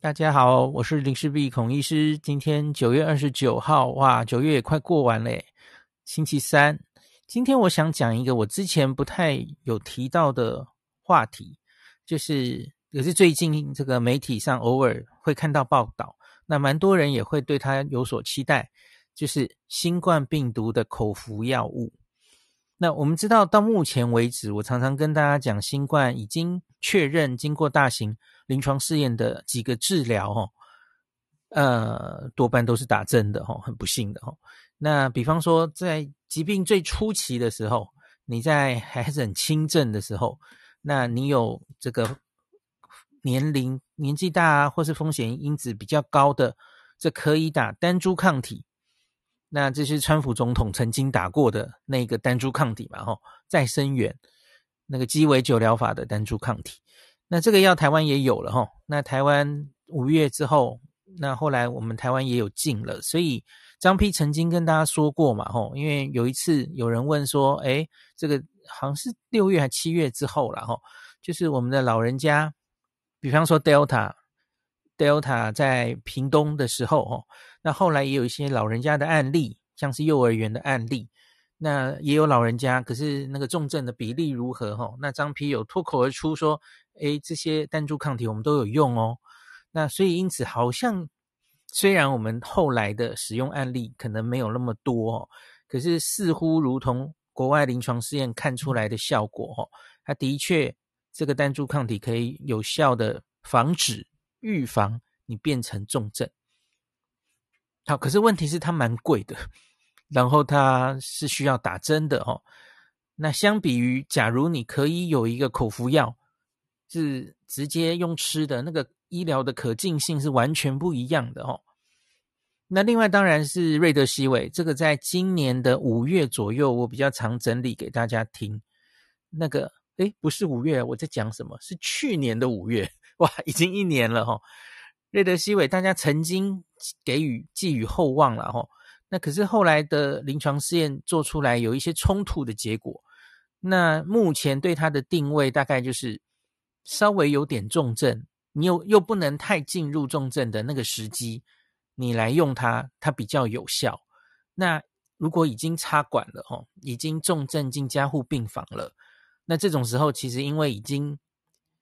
大家好，我是林氏璧孔医师。今天九月二十九号，哇，九月也快过完嘞，星期三。今天我想讲一个我之前不太有提到的话题，就是也是最近这个媒体上偶尔会看到报道，那蛮多人也会对它有所期待，就是新冠病毒的口服药物。那我们知道，到目前为止，我常常跟大家讲，新冠已经确认经过大型临床试验的几个治疗，哦，呃，多半都是打针的，哦，很不幸的，哦。那比方说，在疾病最初期的时候，你在还是很轻症的时候，那你有这个年龄年纪大啊，或是风险因子比较高的，这可以打单株抗体。那这是川普总统曾经打过的那个单株抗体嘛？吼，再生源那个鸡尾酒疗法的单株抗体。那这个药台湾也有了吼。那台湾五月之后，那后来我们台湾也有进了。所以张丕曾经跟大家说过嘛，吼，因为有一次有人问说，诶，这个好像是六月还七月之后了吼，就是我们的老人家，比方说 Delta。Delta 在屏东的时候，哦，那后来也有一些老人家的案例，像是幼儿园的案例，那也有老人家，可是那个重症的比例如何？哈，那张皮有脱口而出说，诶，这些单株抗体我们都有用哦。那所以因此，好像虽然我们后来的使用案例可能没有那么多，可是似乎如同国外临床试验看出来的效果，哦，它的确这个单株抗体可以有效的防止。预防你变成重症，好，可是问题是它蛮贵的，然后它是需要打针的哦。那相比于，假如你可以有一个口服药，是直接用吃的，那个医疗的可进性是完全不一样的哦。那另外当然是瑞德西韦，这个在今年的五月左右，我比较常整理给大家听。那个，诶，不是五月，我在讲什么？是去年的五月。哇，已经一年了哈！瑞德西韦大家曾经给予寄予厚望了哈，那可是后来的临床试验做出来有一些冲突的结果。那目前对它的定位大概就是稍微有点重症，你又又不能太进入重症的那个时机，你来用它，它比较有效。那如果已经插管了哈，已经重症进加护病房了，那这种时候其实因为已经。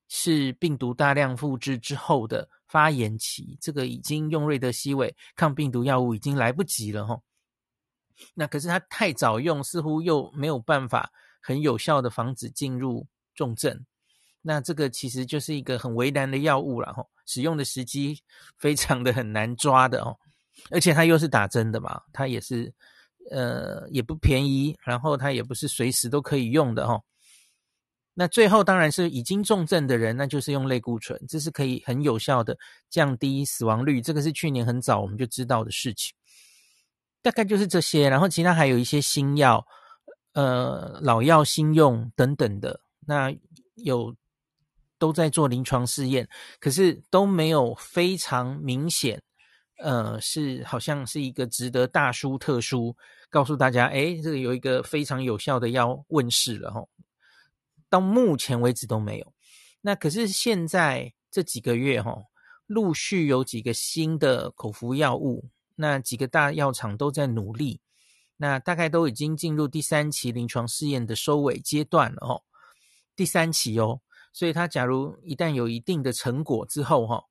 是病毒大量复制之后的发炎期，这个已经用瑞德西韦抗病毒药物已经来不及了吼。那可是它太早用，似乎又没有办法很有效的防止进入重症。那这个其实就是一个很为难的药物了吼，使用的时机 非常的很难抓的哦。而且它又是打针的嘛，它也是呃也不便宜，然后它也不是随时都可以用的吼。那最后当然是已经重症的人，那就是用类固醇，这是可以很有效的降低死亡率。这个是去年很早我们就知道的事情，大概就是这些。然后其他还有一些新药，呃，老药新用等等的，那有都在做临床试验，可是都没有非常明显，呃，是好像是一个值得大书特书告诉大家，诶，这个有一个非常有效的药问世了齁。到目前为止都没有，那可是现在这几个月哈，陆续有几个新的口服药物，那几个大药厂都在努力，那大概都已经进入第三期临床试验的收尾阶段了哦，第三期哦，所以它假如一旦有一定的成果之后哈，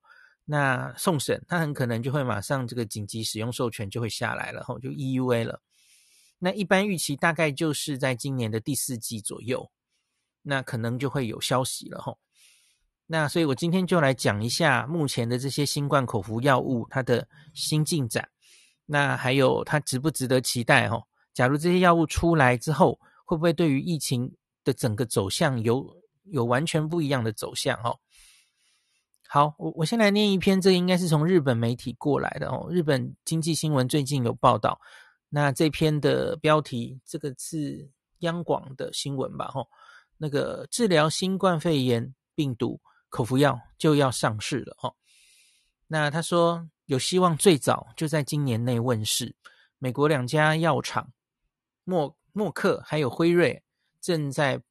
那送审它很可能就会马上这个紧急使用授权就会下来了哈，就 EUA 了，那一般预期大概就是在今年的第四季左右。那可能就会有消息了吼，那所以我今天就来讲一下目前的这些新冠口服药物它的新进展，那还有它值不值得期待吼？假如这些药物出来之后，会不会对于疫情的整个走向有有完全不一样的走向吼？好，我我先来念一篇，这应该是从日本媒体过来的哦，日本经济新闻最近有报道，那这篇的标题这个是央广的新闻吧吼。那个治疗新冠肺炎病毒口服药就要上市了哦。那他说有希望最早就在今年内问世。美国两家药厂默默克还有辉瑞正在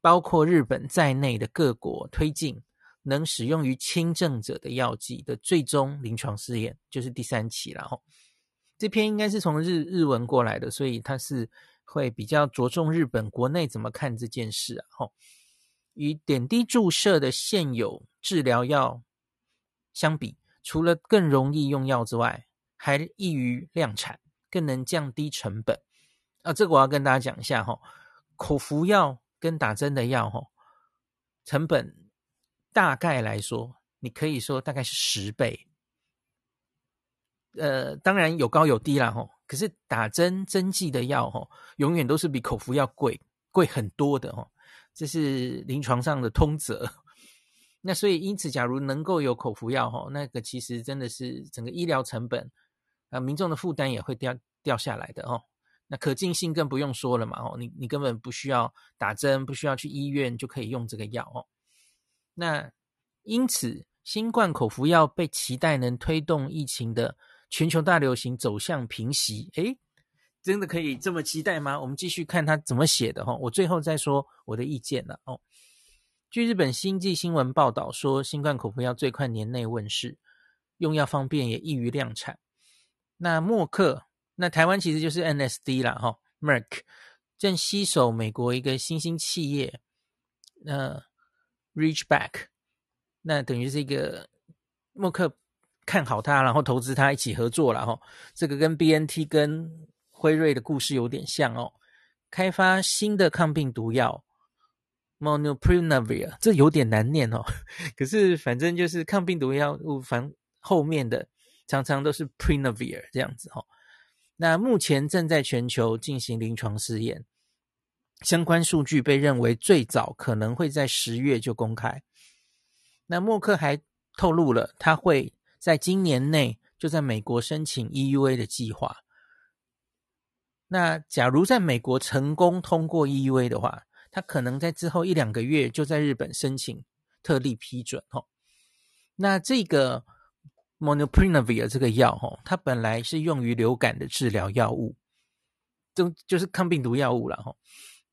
包括日本在内的各国推进能使用于轻症者的药剂的最终临床试验，就是第三期了哈。这篇应该是从日日文过来的，所以它是会比较着重日本国内怎么看这件事啊。哈，与点滴注射的现有治疗药相比，除了更容易用药之外，还易于量产，更能降低成本。啊，这个我要跟大家讲一下哈。口服药跟打针的药哈，成本。大概来说，你可以说大概是十倍。呃，当然有高有低啦吼。可是打针针剂的药吼，永远都是比口服药贵贵很多的哦。这是临床上的通则。那所以因此，假如能够有口服药吼，那个其实真的是整个医疗成本啊，民众的负担也会掉掉下来的哦。那可近性更不用说了嘛哦，你你根本不需要打针，不需要去医院就可以用这个药哦。那因此，新冠口服药被期待能推动疫情的全球大流行走向平息。诶，真的可以这么期待吗？我们继续看他怎么写的哈。我最后再说我的意见了哦。据日本经济新闻报道说，新冠口服药最快年内问世，用药方便也易于量产。那默克，那台湾其实就是 NSD 啦哈，Merck 正携手美国一个新兴企业，呃。Reachback，那等于是一个默克看好他，然后投资他一起合作了哈。这个跟 BNT 跟辉瑞的故事有点像哦。开发新的抗病毒药 Molnupiravir，这有点难念哦。可是反正就是抗病毒药物，反后面的常常都是 Prinavir 这样子哈。那目前正在全球进行临床试验。相关数据被认为最早可能会在十月就公开。那默克还透露了，他会在今年内就在美国申请 EUA 的计划。那假如在美国成功通过 EUA 的话，他可能在之后一两个月就在日本申请特例批准。哦，那这个 Molnupiravir 这个药，哦，它本来是用于流感的治疗药物，就就是抗病毒药物了，哈。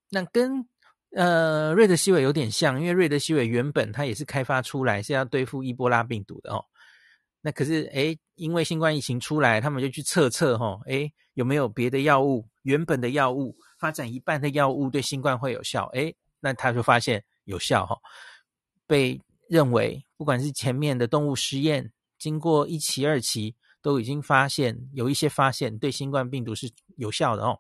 那跟呃瑞德西韦有点像，因为瑞德西韦原本它也是开发出来是要对付伊波拉病毒的哦。那可是诶，因为新冠疫情出来，他们就去测测哈，诶，有没有别的药物？原本的药物发展一半的药物对新冠会有效？诶，那他就发现有效哈，被认为不管是前面的动物实验，经过一期、二期，都已经发现有一些发现对新冠病毒是有效的哦。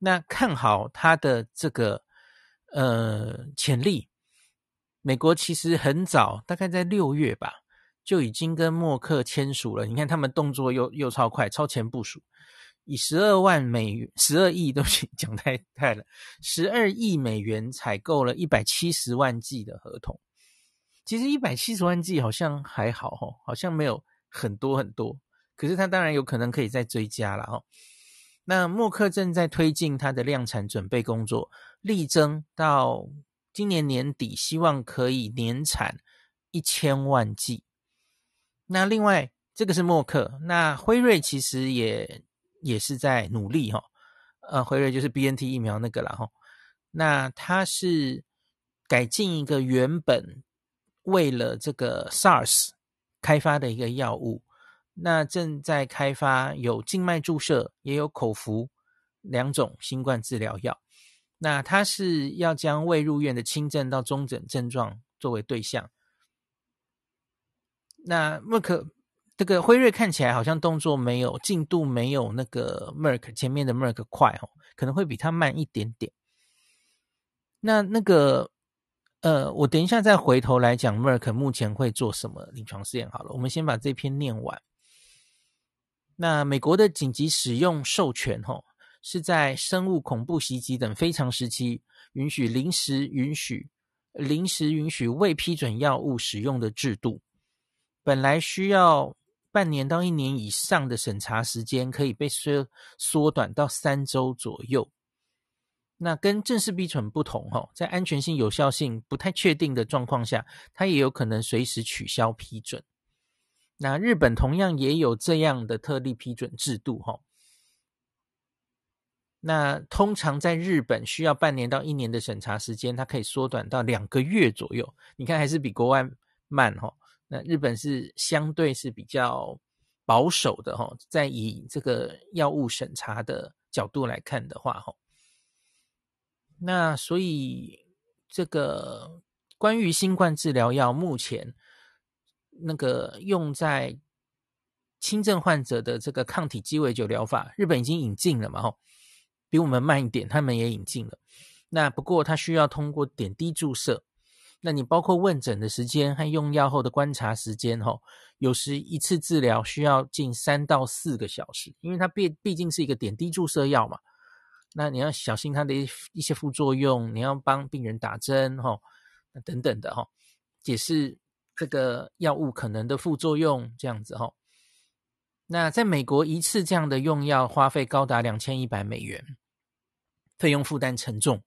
那看好它的这个呃潜力，美国其实很早，大概在六月吧，就已经跟默克签署了。你看他们动作又又超快，超前部署，以十二万美元、十二亿都讲太太了，十二亿美元采购了一百七十万剂的合同。其实一百七十万剂好像还好哦，好像没有很多很多，可是它当然有可能可以再追加了哦。那默克正在推进他的量产准备工作，力争到今年年底，希望可以年产一千万剂。那另外，这个是默克，那辉瑞其实也也是在努力哈。呃，辉瑞就是 BNT 疫苗那个了哈。那它是改进一个原本为了这个 SARS 开发的一个药物。那正在开发有静脉注射也有口服两种新冠治疗药。那它是要将未入院的轻症到中等症状作为对象。那默克这个辉瑞看起来好像动作没有进度没有那个 Merck 前面的 Merck 快哦，可能会比它慢一点点。那那个呃，我等一下再回头来讲 Merck 目前会做什么临床试验好了，我们先把这篇念完。那美国的紧急使用授权，吼，是在生物恐怖袭击等非常时期，允许临时允许临时允许未批准药物使用的制度。本来需要半年到一年以上的审查时间，可以被缩缩短到三周左右。那跟正式批准不同，吼，在安全性、有效性不太确定的状况下，它也有可能随时取消批准。那日本同样也有这样的特例批准制度，哈。那通常在日本需要半年到一年的审查时间，它可以缩短到两个月左右。你看还是比国外慢哈。那日本是相对是比较保守的哈，在以这个药物审查的角度来看的话哈，那所以这个关于新冠治疗药目前那个用在轻症患者的这个抗体鸡尾酒疗法，日本已经引进了嘛哈。比我们慢一点，他们也引进了。那不过它需要通过点滴注射。那你包括问诊的时间和用药后的观察时间，吼，有时一次治疗需要近三到四个小时，因为它毕毕竟是一个点滴注射药嘛。那你要小心它的一一些副作用，你要帮病人打针，吼，等等的，吼，解释这个药物可能的副作用，这样子，吼。那在美国，一次这样的用药花费高达两千一百美元。费用负担沉重，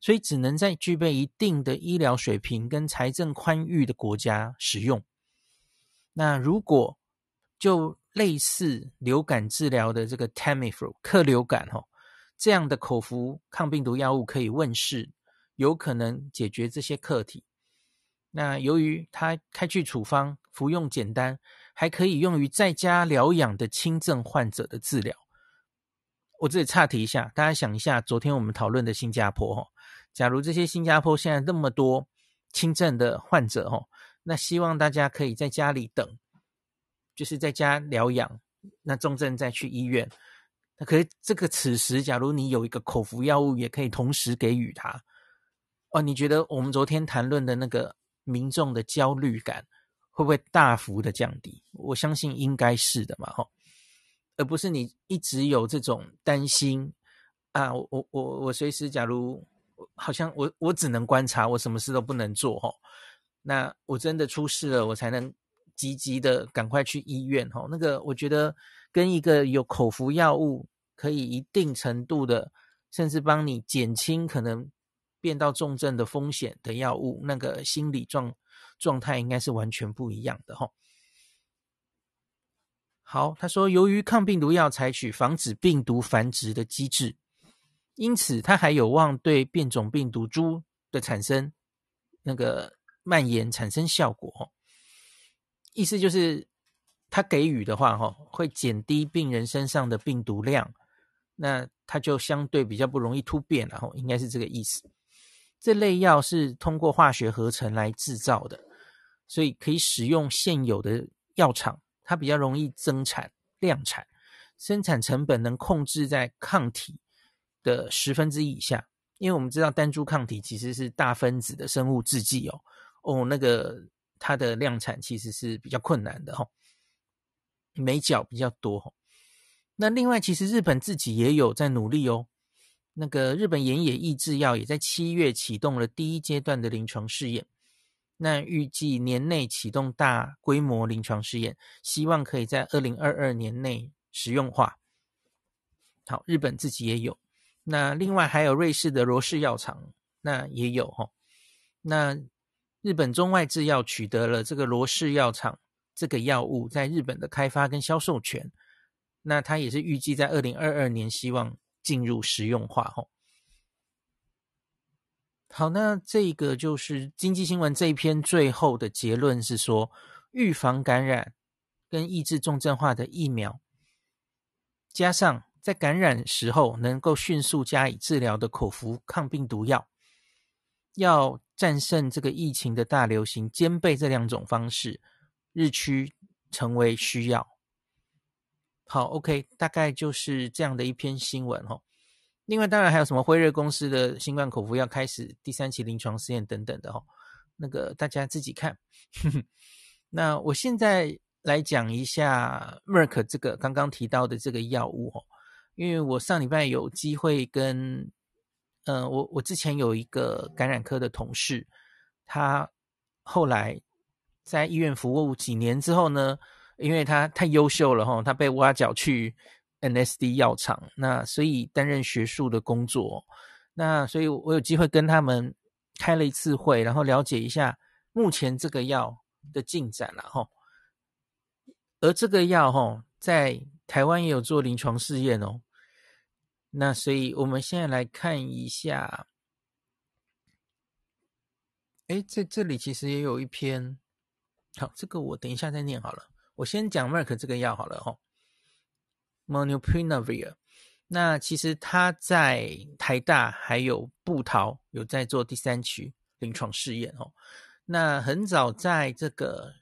所以只能在具备一定的医疗水平跟财政宽裕的国家使用。那如果就类似流感治疗的这个 Tamiflu 克流感吼，这样的口服抗病毒药物可以问世，有可能解决这些课题。那由于它开具处方，服用简单，还可以用于在家疗养的轻症患者的治疗。我这里岔题一下，大家想一下，昨天我们讨论的新加坡哈，假如这些新加坡现在那么多轻症的患者哈，那希望大家可以在家里等，就是在家疗养，那重症再去医院。那可是这个此时，假如你有一个口服药物，也可以同时给予他。哦，你觉得我们昨天谈论的那个民众的焦虑感会不会大幅的降低？我相信应该是的嘛，哈。而不是你一直有这种担心啊！我我我随时，假如好像我我只能观察，我什么事都不能做吼。那我真的出事了，我才能积极的赶快去医院吼。那个我觉得跟一个有口服药物可以一定程度的，甚至帮你减轻可能变到重症的风险的药物，那个心理状状态应该是完全不一样的吼。好，他说，由于抗病毒药采取防止病毒繁殖的机制，因此它还有望对变种病毒株的产生那个蔓延产生效果。意思就是，它给予的话，哈，会减低病人身上的病毒量，那它就相对比较不容易突变，然后应该是这个意思。这类药是通过化学合成来制造的，所以可以使用现有的药厂。它比较容易增产量产，生产成本能控制在抗体的十分之一以下，因为我们知道单株抗体其实是大分子的生物制剂哦，哦，那个它的量产其实是比较困难的哈、哦，每角比较多哈、哦。那另外，其实日本自己也有在努力哦，那个日本研野抑制药也在七月启动了第一阶段的临床试验。那预计年内启动大规模临床试验，希望可以在二零二二年内实用化。好，日本自己也有，那另外还有瑞士的罗氏药厂，那也有哈。那日本中外制药取得了这个罗氏药厂这个药物在日本的开发跟销售权，那它也是预计在二零二二年希望进入实用化哈。好，那这个就是经济新闻这一篇最后的结论是说，预防感染跟抑制重症化的疫苗，加上在感染时候能够迅速加以治疗的口服抗病毒药，要战胜这个疫情的大流行，兼备这两种方式，日趋成为需要。好，OK，大概就是这样的一篇新闻哦。另外，当然还有什么辉瑞公司的新冠口服药开始第三期临床试验等等的哈，那个大家自己看。那我现在来讲一下 Merck 这个刚刚提到的这个药物哈，因为我上礼拜有机会跟，嗯、我我之前有一个感染科的同事，他后来在医院服务几年之后呢，因为他太优秀了哈，他被挖角去。NSD 药厂，那所以担任学术的工作，那所以我有机会跟他们开了一次会，然后了解一下目前这个药的进展了哈。而这个药哈，在台湾也有做临床试验哦。那所以我们现在来看一下，哎，在这里其实也有一篇，好，这个我等一下再念好了。我先讲 Merck 这个药好了哈，Molnupiravir。那其实他在台大还有布桃有在做第三期临床试验哦。那很早在这个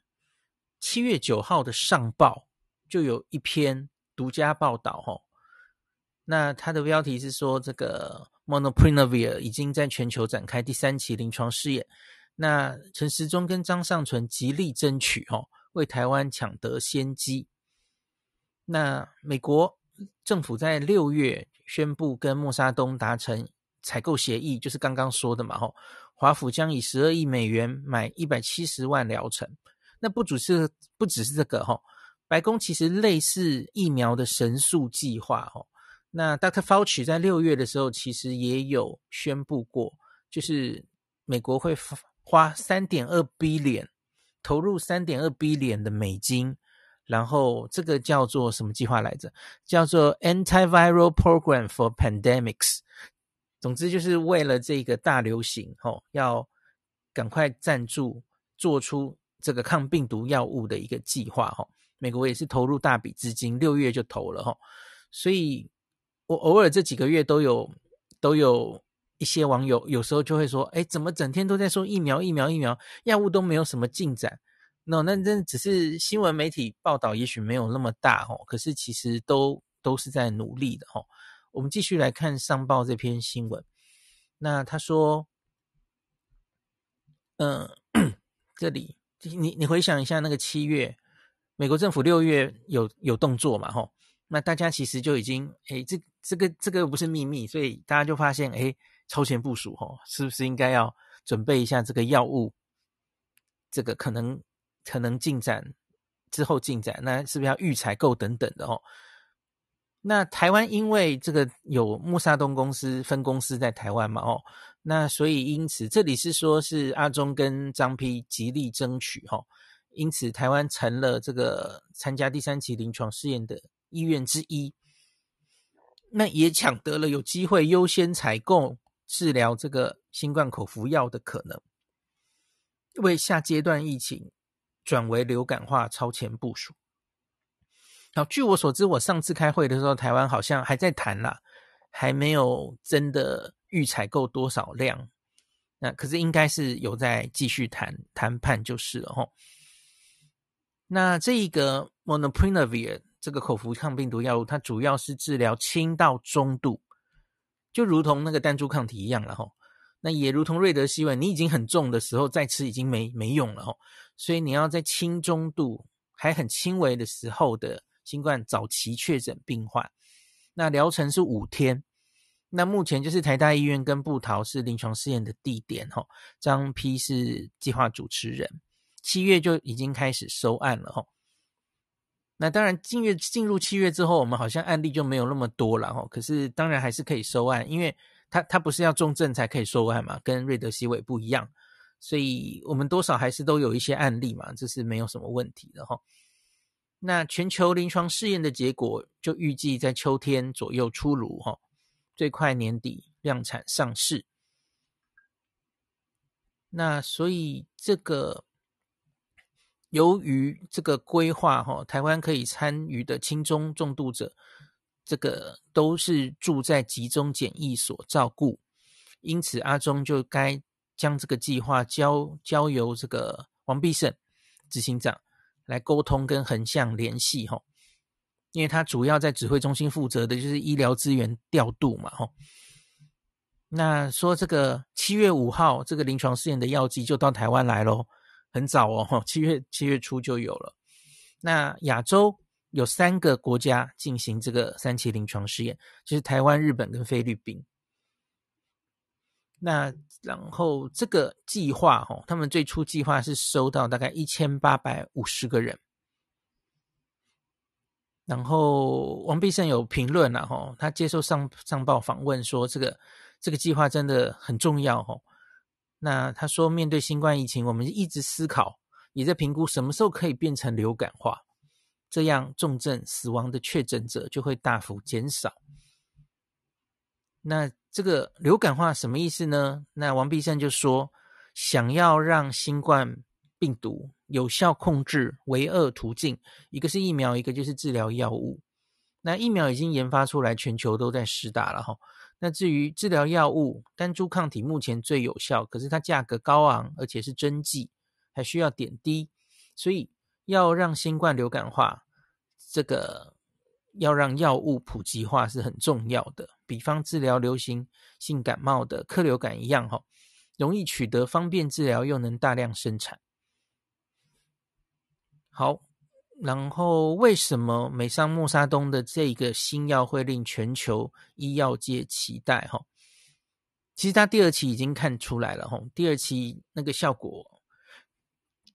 七月九号的上报就有一篇独家报道哦。那它的标题是说这个 m o n o p r i n a v i r 已经在全球展开第三期临床试验。那陈时中跟张尚存极力争取哦，为台湾抢得先机。那美国。政府在六月宣布跟默沙东达成采购协议，就是刚刚说的嘛，吼，华府将以十二亿美元买一百七十万疗程。那不只是不只是这个，吼，白宫其实类似疫苗的神速计划，吼。那 Dr. Fauci 在六月的时候其实也有宣布过，就是美国会花三点二 billion 投入三点二 billion 的美金。然后这个叫做什么计划来着？叫做 Antiviral Program for Pandemics。总之就是为了这个大流行，吼，要赶快赞助，做出这个抗病毒药物的一个计划，吼。美国也是投入大笔资金，六月就投了，吼。所以我偶尔这几个月都有都有一些网友有时候就会说，哎，怎么整天都在说疫苗、疫苗、疫苗，药物都没有什么进展？No，那那只是新闻媒体报道，也许没有那么大哦。可是其实都都是在努力的哦。我们继续来看上报这篇新闻。那他说，嗯、呃，这里你你回想一下，那个七月，美国政府六月有有动作嘛？吼，那大家其实就已经，诶，这这个这个不是秘密，所以大家就发现，诶，超前部署，吼，是不是应该要准备一下这个药物？这个可能。可能进展之后进展，那是不是要预采购等等的哦？那台湾因为这个有默沙东公司分公司在台湾嘛哦，那所以因此这里是说是阿中跟张丕极力争取哈，因此台湾成了这个参加第三期临床试验的医院之一，那也抢得了有机会优先采购治疗这个新冠口服药的可能，为下阶段疫情。转为流感化超前部署。好，据我所知，我上次开会的时候，台湾好像还在谈啦，还没有真的预采购多少量。那可是应该是有在继续谈谈判就是了吼。那这一个 m o n o p r i n a v i r 这个口服抗病毒药物，它主要是治疗轻到中度，就如同那个单株抗体一样了吼。那也如同瑞德西韦，你已经很重的时候再吃已经没没用了吼。所以你要在轻中度还很轻微的时候的新冠早期确诊病患，那疗程是五天。那目前就是台大医院跟布桃是临床试验的地点哈，张批是计划主持人，七月就已经开始收案了哈。那当然进月进入七月之后，我们好像案例就没有那么多了哈。可是当然还是可以收案，因为他他不是要重症才可以收案嘛，跟瑞德西韦不一样。所以我们多少还是都有一些案例嘛，这是没有什么问题的哈。那全球临床试验的结果就预计在秋天左右出炉哈，最快年底量产上市。那所以这个由于这个规划哈，台湾可以参与的轻中重度者，这个都是住在集中检疫所照顾，因此阿中就该。将这个计划交交由这个王必胜执行长来沟通跟横向联系哈，因为他主要在指挥中心负责的就是医疗资源调度嘛吼。那说这个七月五号这个临床试验的药剂就到台湾来喽，很早哦，七月七月初就有了。那亚洲有三个国家进行这个三期临床试验，就是台湾、日本跟菲律宾。那然后这个计划哈，他们最初计划是收到大概一千八百五十个人。然后王必胜有评论了哈，他接受上上报访问说，这个这个计划真的很重要哈。那他说，面对新冠疫情，我们一直思考，也在评估什么时候可以变成流感化，这样重症死亡的确诊者就会大幅减少。那这个流感化什么意思呢？那王必胜就说，想要让新冠病毒有效控制，唯二途径，一个是疫苗，一个就是治疗药物。那疫苗已经研发出来，全球都在施打了哈。那至于治疗药物，单株抗体目前最有效，可是它价格高昂，而且是针剂，还需要点滴，所以要让新冠流感化，这个要让药物普及化是很重要的。比方治疗流行性感冒的克流感一样哈，容易取得，方便治疗，又能大量生产。好，然后为什么美商默沙东的这个新药会令全球医药界期待？哈，其实他第二期已经看出来了哈，第二期那个效果，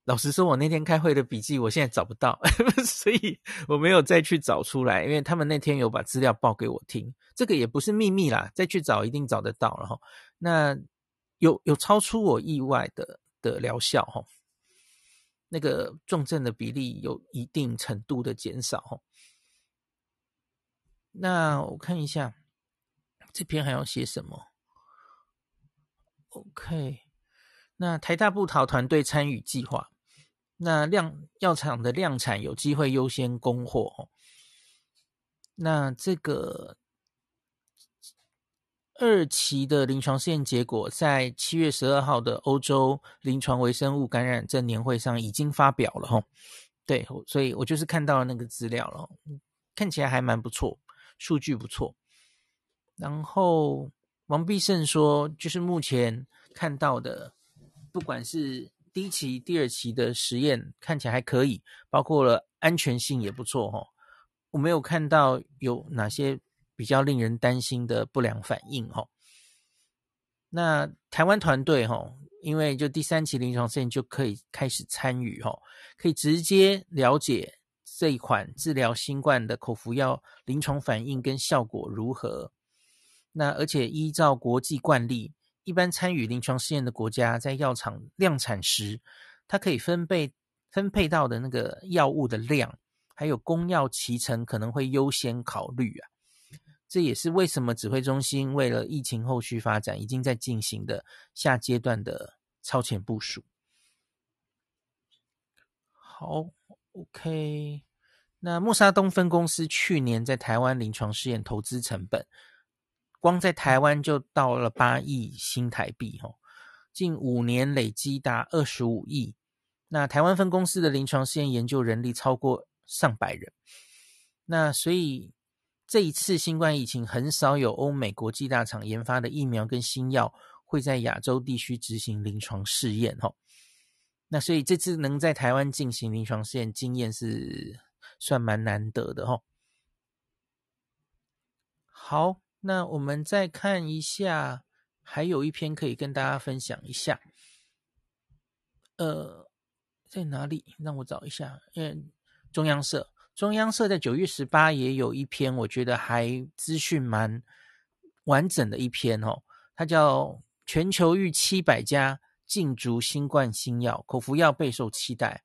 老实说，我那天开会的笔记我现在找不到，所以我没有再去找出来，因为他们那天有把资料报给我听，这个也不是秘密啦，再去找一定找得到了哈。那有有超出我意外的的疗效哈。那个重症的比例有一定程度的减少。那我看一下这篇还要写什么？OK，那台大部桃团队参与计划，那量药厂的量产有机会优先供货。那这个。二期的临床试验结果在七月十二号的欧洲临床微生物感染症年会上已经发表了哈，对，所以我就是看到了那个资料了，看起来还蛮不错，数据不错。然后王必胜说，就是目前看到的，不管是第一期、第二期的实验看起来还可以，包括了安全性也不错哈，我没有看到有哪些。比较令人担心的不良反应哈，那台湾团队哈，因为就第三期临床试验就可以开始参与哈，可以直接了解这一款治疗新冠的口服药临床反应跟效果如何。那而且依照国际惯例，一般参与临床试验的国家在药厂量产时，它可以分配分配到的那个药物的量，还有供药脐橙可能会优先考虑啊。这也是为什么指挥中心为了疫情后续发展，已经在进行的下阶段的超前部署。好，OK，那默沙东分公司去年在台湾临床试验投资成本，光在台湾就到了八亿新台币，哦，近五年累积达二十五亿。那台湾分公司的临床试验研究人力超过上百人，那所以。这一次新冠疫情很少有欧美国际大厂研发的疫苗跟新药会在亚洲地区执行临床试验，哈。那所以这次能在台湾进行临床试验，经验是算蛮难得的，哈。好，那我们再看一下，还有一篇可以跟大家分享一下。呃，在哪里？让我找一下，嗯中央社。中央社在九月十八也有一篇，我觉得还资讯蛮完整的一篇哦。它叫《全球逾七百家竞逐新冠新药，口服药备受期待》。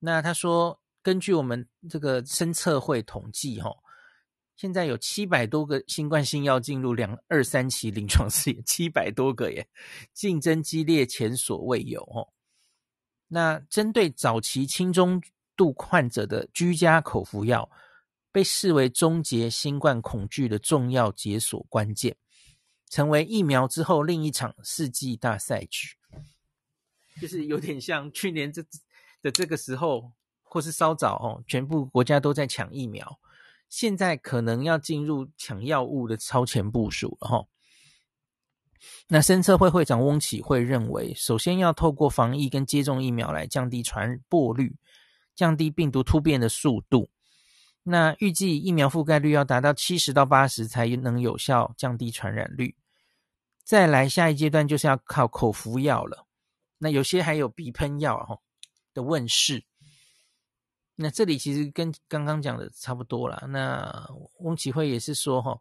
那他说，根据我们这个深测会统计，哈，现在有七百多个新冠新药进入两二三期临床试验，七百多个耶，竞争激烈，前所未有哦。那针对早期轻中度患者的居家口服药被视为终结新冠恐惧的重要解锁关键，成为疫苗之后另一场世纪大赛局。就是有点像去年这的这个时候，或是稍早哦，全部国家都在抢疫苗，现在可能要进入抢药物的超前部署了哈。那生策会会长翁启惠认为，首先要透过防疫跟接种疫苗来降低传播率。降低病毒突变的速度，那预计疫苗覆盖率要达到七十到八十才能有效降低传染率。再来下一阶段就是要靠口服药了，那有些还有鼻喷药哈的问世。那这里其实跟刚刚讲的差不多了。那翁启惠也是说哈，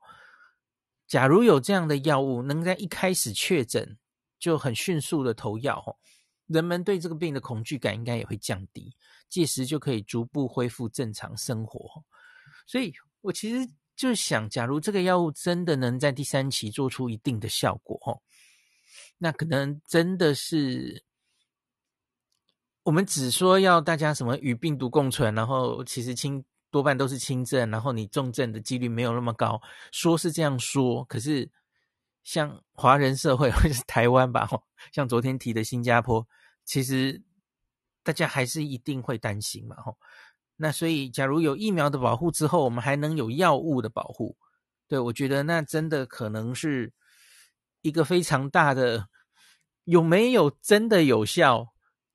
假如有这样的药物能在一开始确诊就很迅速的投药哈，人们对这个病的恐惧感应该也会降低。届时就可以逐步恢复正常生活，所以我其实就想，假如这个药物真的能在第三期做出一定的效果，哦，那可能真的是我们只说要大家什么与病毒共存，然后其实轻多半都是轻症，然后你重症的几率没有那么高，说是这样说，可是像华人社会或者是台湾吧，像昨天提的新加坡，其实。大家还是一定会担心嘛，吼。那所以，假如有疫苗的保护之后，我们还能有药物的保护，对，我觉得那真的可能是一个非常大的，有没有真的有效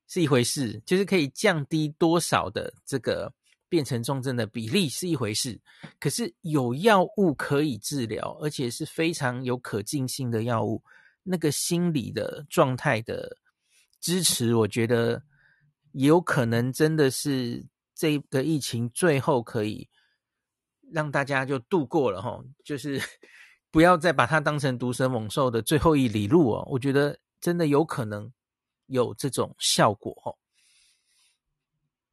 是一回事，就是可以降低多少的这个变成重症的比例是一回事。可是有药物可以治疗，而且是非常有可进性的药物，那个心理的状态的支持，我觉得。也有可能真的是这个疫情最后可以让大家就度过了哈，就是 不要再把它当成毒蛇猛兽的最后一里路哦。我觉得真的有可能有这种效果齁。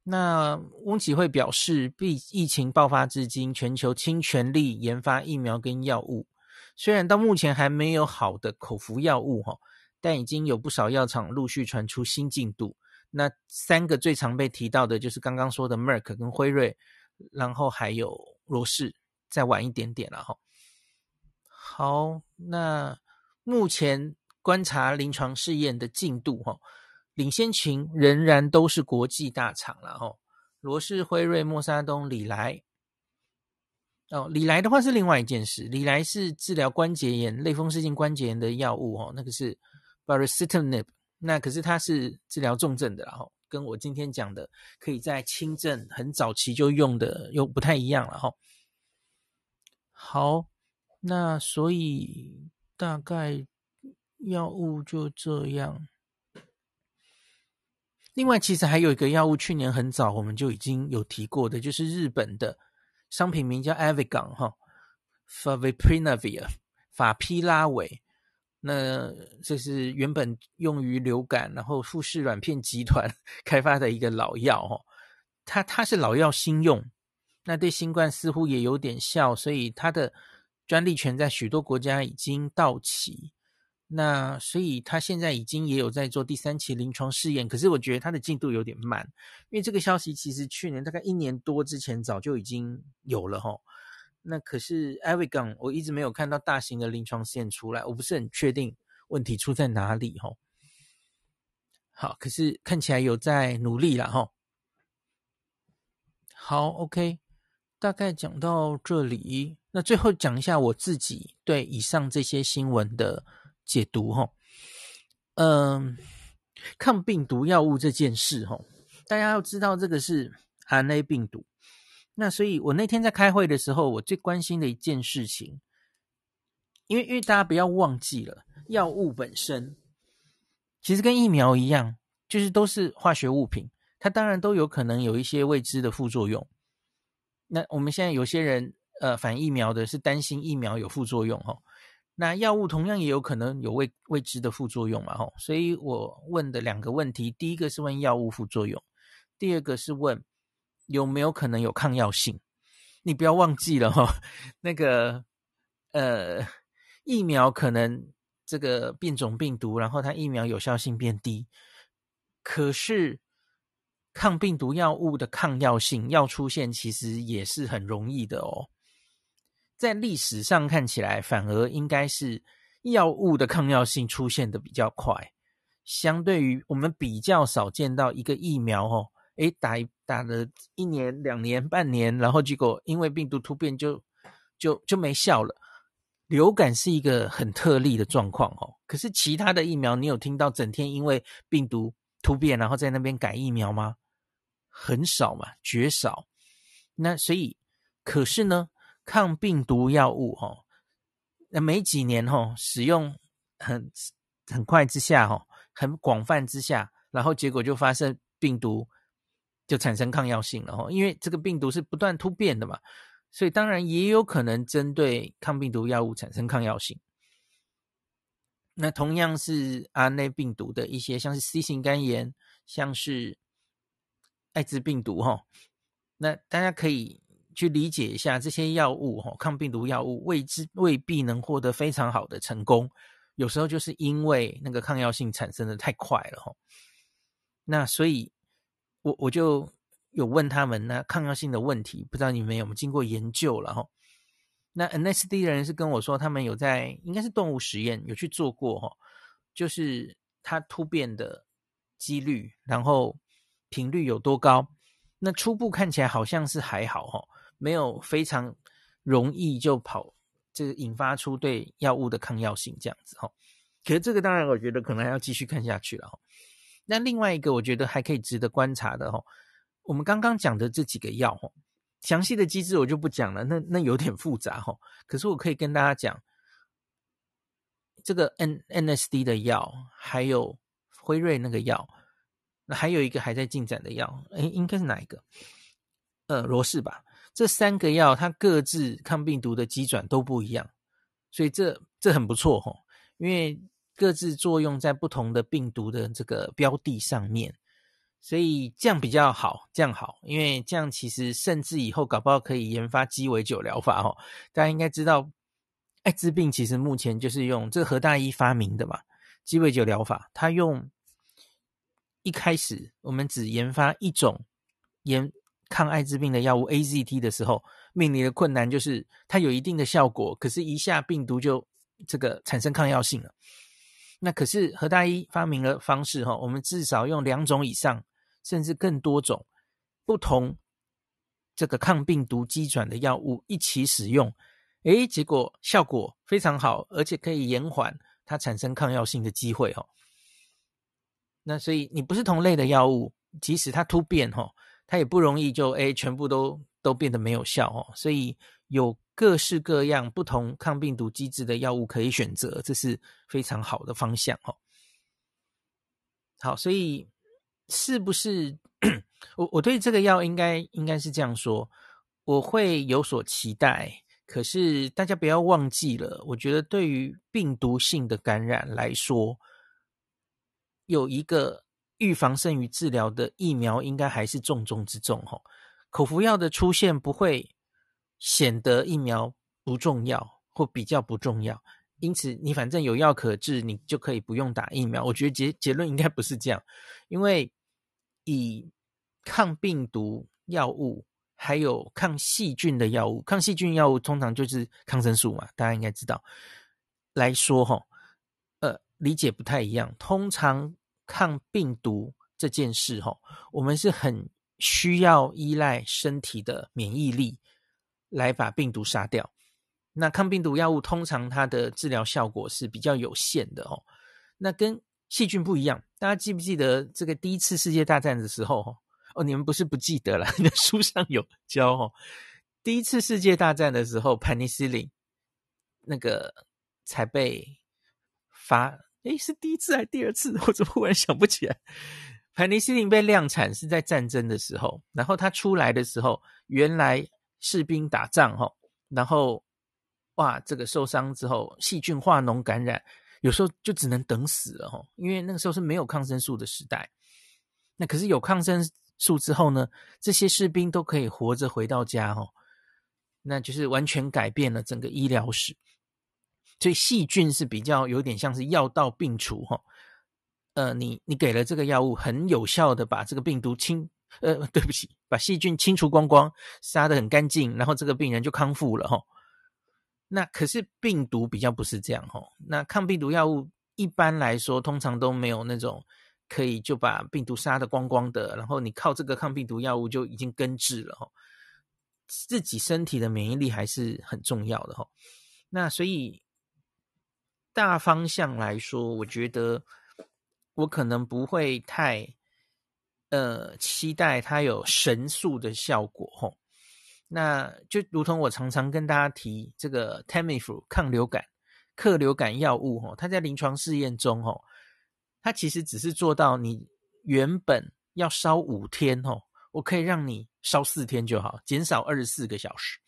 那翁启慧表示，毕疫情爆发至今，全球倾全力研发疫苗跟药物，虽然到目前还没有好的口服药物齁，但已经有不少药厂陆续传出新进度。那三个最常被提到的就是刚刚说的 Merck 跟辉瑞，然后还有罗氏，再晚一点点了哈。好，那目前观察临床试验的进度哈，领先群仍然都是国际大厂了哈，罗氏、辉瑞、默沙东、礼来。哦，礼来的话是另外一件事，礼来是治疗关节炎、类风湿性关节炎的药物哦，那个是 Baricitinib。那可是它是治疗重症的，然后跟我今天讲的可以在轻症很早期就用的又不太一样了哈。好，那所以大概药物就这样。另外，其实还有一个药物，去年很早我们就已经有提过的，就是日本的商品名叫 Avigan 哈，Favipiravir 法匹拉韦。那这是原本用于流感，然后富士软片集团 开发的一个老药哦，它它是老药新用，那对新冠似乎也有点效，所以它的专利权在许多国家已经到期。那所以它现在已经也有在做第三期临床试验，可是我觉得它的进度有点慢，因为这个消息其实去年大概一年多之前早就已经有了哈。那可是 Avigan 我一直没有看到大型的临床试验出来，我不是很确定问题出在哪里哈。好，可是看起来有在努力了哈。好，OK，大概讲到这里，那最后讲一下我自己对以上这些新闻的解读哈。嗯，抗病毒药物这件事哈，大家要知道这个是 RNA 病毒。那所以，我那天在开会的时候，我最关心的一件事情，因为因为大家不要忘记了，药物本身其实跟疫苗一样，就是都是化学物品，它当然都有可能有一些未知的副作用。那我们现在有些人呃反疫苗的是担心疫苗有副作用哈，那药物同样也有可能有未未知的副作用嘛哈，所以我问的两个问题，第一个是问药物副作用，第二个是问。有没有可能有抗药性？你不要忘记了哈，那个呃，疫苗可能这个变种病毒，然后它疫苗有效性变低，可是抗病毒药物的抗药性要出现，其实也是很容易的哦。在历史上看起来，反而应该是药物的抗药性出现的比较快，相对于我们比较少见到一个疫苗哦。诶，打一打了一年、两年、半年，然后结果因为病毒突变就就就没效了。流感是一个很特例的状况哦。可是其他的疫苗，你有听到整天因为病毒突变，然后在那边改疫苗吗？很少嘛，绝少。那所以，可是呢，抗病毒药物哦，那没几年哦，使用很很快之下哦，很广泛之下，然后结果就发生病毒。就产生抗药性了哈，因为这个病毒是不断突变的嘛，所以当然也有可能针对抗病毒药物产生抗药性。那同样是 RNA 病毒的一些，像是 C 型肝炎，像是艾滋病毒哈，那大家可以去理解一下这些药物，哈，抗病毒药物未知未必能获得非常好的成功，有时候就是因为那个抗药性产生的太快了，哈。那所以，我我就有问他们，那抗药性的问题，不知道你们有没有经过研究了，哈。那 NSD 的人是跟我说，他们有在应该是动物实验有去做过，哈，就是它突变的几率，然后频率有多高。那初步看起来好像是还好哈，没有非常容易就跑，这个引发出对药物的抗药性这样子哈。可是这个当然我觉得可能还要继续看下去了哈。那另外一个我觉得还可以值得观察的哈，我们刚刚讲的这几个药哈，详细的机制我就不讲了，那那有点复杂哈。可是我可以跟大家讲，这个 N NSD 的药，还有辉瑞那个药。那还有一个还在进展的药，诶，应该是哪一个？呃，罗氏吧。这三个药它各自抗病毒的机转都不一样，所以这这很不错哦，因为各自作用在不同的病毒的这个标的上面，所以这样比较好，这样好，因为这样其实甚至以后搞不好可以研发鸡尾酒疗法哦。大家应该知道，艾滋病其实目前就是用这何大一发明的嘛，鸡尾酒疗法，他用。一开始我们只研发一种研抗艾滋病的药物 AZT 的时候，面临的困难就是它有一定的效果，可是，一下病毒就这个产生抗药性了。那可是何大一发明了方式哈，我们至少用两种以上，甚至更多种不同这个抗病毒机转的药物一起使用，诶，结果效果非常好，而且可以延缓它产生抗药性的机会哈。那所以你不是同类的药物，即使它突变哈，它也不容易就诶全部都都变得没有效哦。所以有各式各样不同抗病毒机制的药物可以选择，这是非常好的方向哦。好，所以是不是我我对这个药应该应该是这样说，我会有所期待。可是大家不要忘记了，我觉得对于病毒性的感染来说。有一个预防胜于治疗的疫苗，应该还是重中之重吼。口服药的出现不会显得疫苗不重要或比较不重要，因此你反正有药可治，你就可以不用打疫苗。我觉得结结论应该不是这样，因为以抗病毒药物还有抗细菌的药物，抗细菌药物通常就是抗生素嘛，大家应该知道来说哈，呃。理解不太一样。通常抗病毒这件事，哈，我们是很需要依赖身体的免疫力来把病毒杀掉。那抗病毒药物通常它的治疗效果是比较有限的，哦。那跟细菌不一样。大家记不记得这个第一次世界大战的时候？哦，你们不是不记得了？你的书上有教哦。第一次世界大战的时候，penicillin 那个才被发。诶，是第一次还是第二次？我怎么忽然想不起来？盘尼西林被量产是在战争的时候，然后它出来的时候，原来士兵打仗哈，然后哇，这个受伤之后细菌化脓感染，有时候就只能等死了哈，因为那个时候是没有抗生素的时代。那可是有抗生素之后呢，这些士兵都可以活着回到家哈，那就是完全改变了整个医疗史。所以细菌是比较有点像是药到病除哈，呃，你你给了这个药物，很有效的把这个病毒清，呃，对不起，把细菌清除光光，杀得很干净，然后这个病人就康复了哈。那可是病毒比较不是这样哈，那抗病毒药物一般来说通常都没有那种可以就把病毒杀得光光的，然后你靠这个抗病毒药物就已经根治了哈。自己身体的免疫力还是很重要的哈。那所以。大方向来说，我觉得我可能不会太呃期待它有神速的效果吼。那就如同我常常跟大家提这个 Tamiflu 抗流感、克流感药物吼，它在临床试验中吼，它其实只是做到你原本要烧五天吼，我可以让你烧四天就好，减少二十四个小时。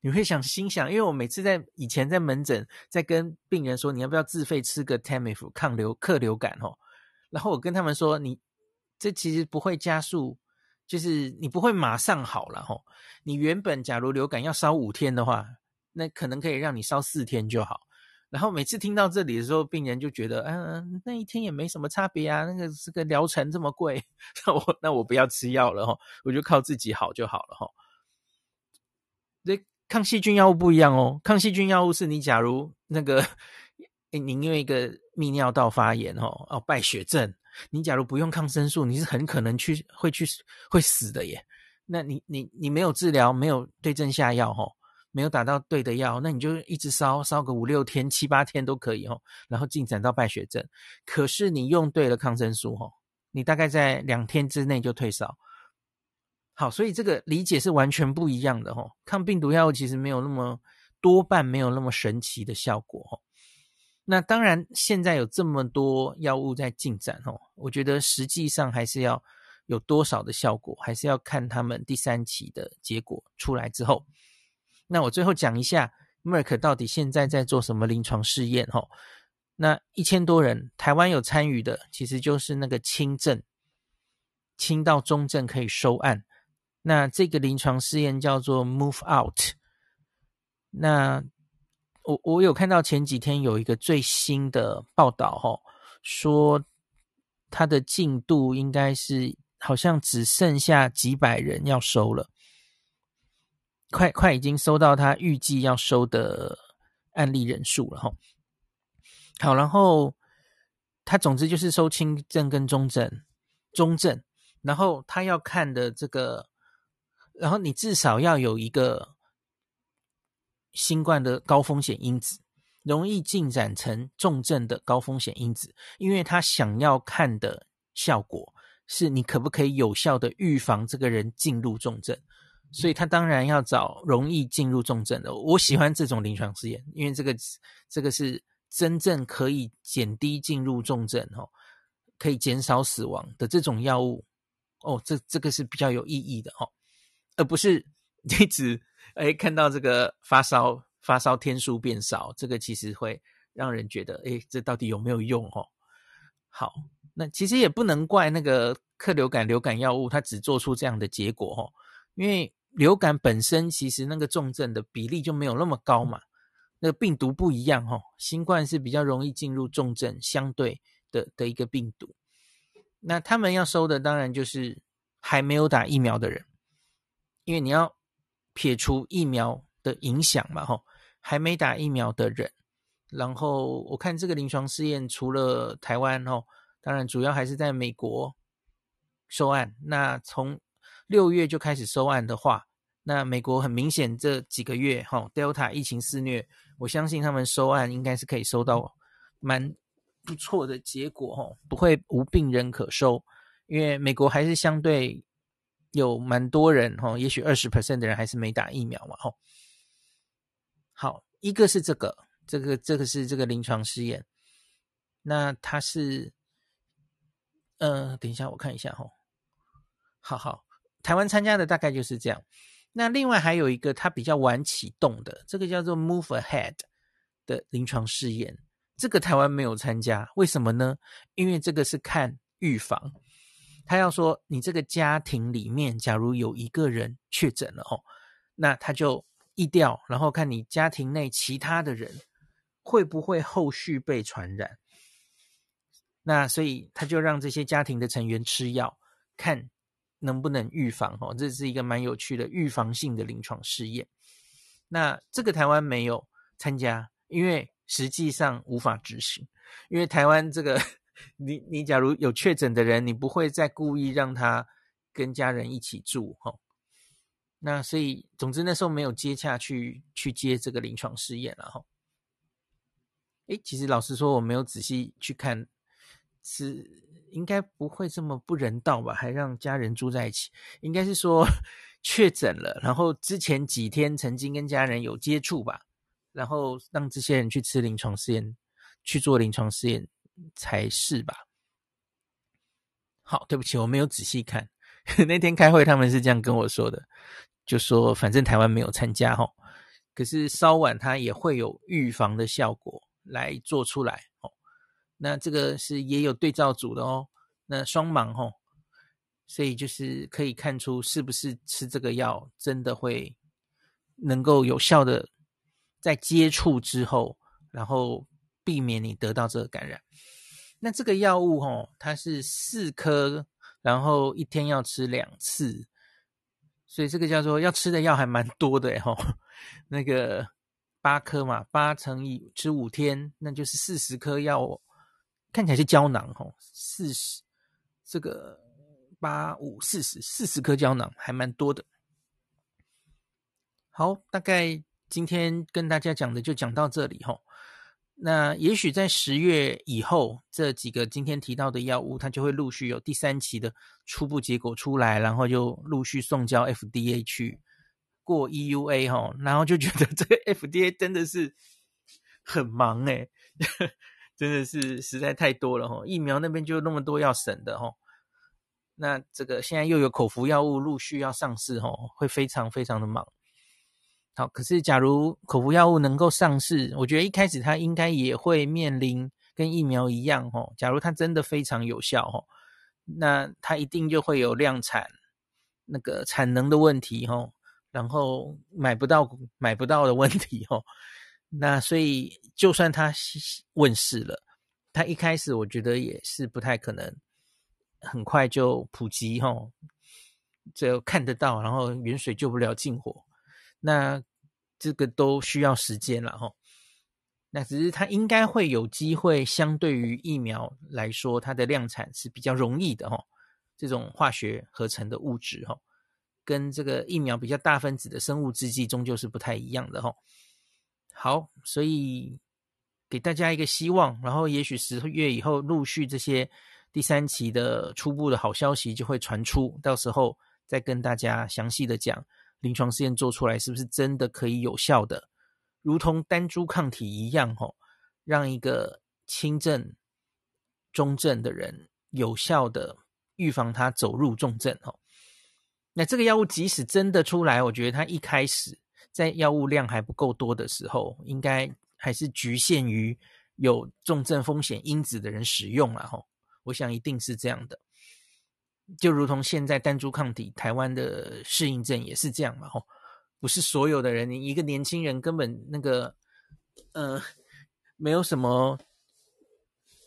你会想心想，因为我每次在以前在门诊在跟病人说，你要不要自费吃个 Tamiflu 抗流克流感哦，然后我跟他们说，你这其实不会加速就是你不会马上好了吼。你原本假如流感要烧五天的话，那可能可以让你烧四天就好。然后每次听到这里的时候，病人就觉得，嗯、呃，那一天也没什么差别啊。那个这个疗程这么贵，那我那我不要吃药了哈，我就靠自己好就好了哈。这抗细菌药物不一样哦，抗细菌药物是你假如那个，你因为一个泌尿道发炎哦，哦败血症，你假如不用抗生素，你是很可能去会去会死的耶。那你你你没有治疗，没有对症下药哈。没有打到对的药，那你就一直烧，烧个五六天、七八天都可以哦。然后进展到败血症。可是你用对了抗生素哦，你大概在两天之内就退烧。好，所以这个理解是完全不一样的哦。抗病毒药物其实没有那么多半没有那么神奇的效果哦。那当然，现在有这么多药物在进展哦，我觉得实际上还是要有多少的效果，还是要看他们第三期的结果出来之后。那我最后讲一下，Merk 到底现在在做什么临床试验？哈，那一千多人，台湾有参与的，其实就是那个轻症，轻到中症可以收案。那这个临床试验叫做 Move Out。那我我有看到前几天有一个最新的报道，哈，说它的进度应该是好像只剩下几百人要收了。快快已经收到他预计要收的案例人数了哈。好，然后他总之就是收轻症跟中症，中症，然后他要看的这个，然后你至少要有一个新冠的高风险因子，容易进展成重症的高风险因子，因为他想要看的效果是你可不可以有效的预防这个人进入重症。所以他当然要找容易进入重症的。我喜欢这种临床试验，因为这个这个是真正可以减低进入重症哦，可以减少死亡的这种药物哦，这这个是比较有意义的哦，而不是 一直哎看到这个发烧发烧天数变少，这个其实会让人觉得哎，这到底有没有用哦？好，那其实也不能怪那个克流感流感药物，它只做出这样的结果哦，因为。流感本身其实那个重症的比例就没有那么高嘛，那个病毒不一样哦，新冠是比较容易进入重症相对的的一个病毒。那他们要收的当然就是还没有打疫苗的人，因为你要撇除疫苗的影响嘛，吼，还没打疫苗的人。然后我看这个临床试验除了台湾哦，当然主要还是在美国收案。那从六月就开始收案的话，那美国很明显这几个月哈，Delta 疫情肆虐，我相信他们收案应该是可以收到蛮不错的结果哈，不会无病人可收，因为美国还是相对有蛮多人哈，也许二十 percent 的人还是没打疫苗嘛哈。好，一个是这个，这个这个是这个临床试验，那它是，呃，等一下我看一下哈，好好。台湾参加的大概就是这样，那另外还有一个它比较晚启动的，这个叫做 Move Ahead 的临床试验，这个台湾没有参加，为什么呢？因为这个是看预防，他要说你这个家庭里面假如有一个人确诊了哦，那他就疫调，然后看你家庭内其他的人会不会后续被传染，那所以他就让这些家庭的成员吃药看。能不能预防？哦，这是一个蛮有趣的预防性的临床试验。那这个台湾没有参加，因为实际上无法执行。因为台湾这个，你你假如有确诊的人，你不会再故意让他跟家人一起住，哈。那所以，总之那时候没有接洽去去接这个临床试验了，哈。诶，其实老实说，我没有仔细去看，是。应该不会这么不人道吧？还让家人住在一起，应该是说确诊了，然后之前几天曾经跟家人有接触吧，然后让这些人去吃临床试验，去做临床试验才是吧？好，对不起，我没有仔细看，那天开会他们是这样跟我说的，就说反正台湾没有参加齁，可是稍晚它也会有预防的效果来做出来齁。那这个是也有对照组的哦，那双盲吼，所以就是可以看出是不是吃这个药真的会能够有效的在接触之后，然后避免你得到这个感染。那这个药物哦，它是四颗，然后一天要吃两次，所以这个叫做要吃的药还蛮多的吼。那个八颗嘛，八乘以吃五天，那就是四十颗药，看起来是胶囊吼，四十这个。八五四十四十颗胶囊还蛮多的。好，大概今天跟大家讲的就讲到这里吼。那也许在十月以后，这几个今天提到的药物，它就会陆续有第三期的初步结果出来，然后就陆续送交 FDA 去过 EUA 吼。然后就觉得这个 FDA 真的是很忙诶，真的是实在太多了吼。疫苗那边就那么多要审的吼。那这个现在又有口服药物陆续要上市吼，会非常非常的忙。好，可是假如口服药物能够上市，我觉得一开始它应该也会面临跟疫苗一样吼。假如它真的非常有效吼，那它一定就会有量产那个产能的问题吼，然后买不到买不到的问题吼。那所以就算它问世了，它一开始我觉得也是不太可能。很快就普及吼，就看得到，然后远水救不了近火，那这个都需要时间了哈。那只是它应该会有机会，相对于疫苗来说，它的量产是比较容易的哈。这种化学合成的物质哈，跟这个疫苗比较大分子的生物制剂终究是不太一样的哈。好，所以给大家一个希望，然后也许十月以后陆续这些。第三期的初步的好消息就会传出，到时候再跟大家详细的讲临床试验做出来是不是真的可以有效的，如同单株抗体一样，吼，让一个轻症、中症的人有效的预防他走入重症，吼。那这个药物即使真的出来，我觉得它一开始在药物量还不够多的时候，应该还是局限于有重症风险因子的人使用了，吼。我想一定是这样的，就如同现在单株抗体台湾的适应症也是这样嘛，吼，不是所有的人，你一个年轻人根本那个，呃，没有什么，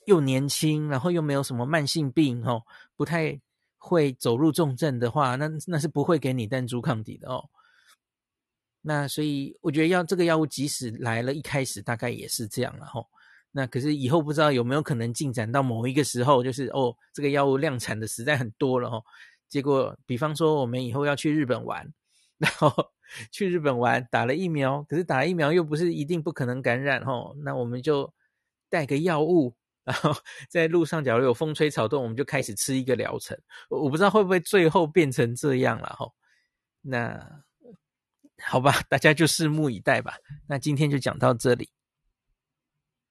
又年轻，然后又没有什么慢性病，吼，不太会走入重症的话，那那是不会给你单株抗体的哦。那所以我觉得要这个药物即使来了，一开始大概也是这样了，吼。那可是以后不知道有没有可能进展到某一个时候，就是哦，这个药物量产的实在很多了哦。结果，比方说我们以后要去日本玩，然后去日本玩打了疫苗，可是打疫苗又不是一定不可能感染哦。那我们就带个药物，然后在路上假如有风吹草动，我们就开始吃一个疗程。我不知道会不会最后变成这样了哈。那好吧，大家就拭目以待吧。那今天就讲到这里。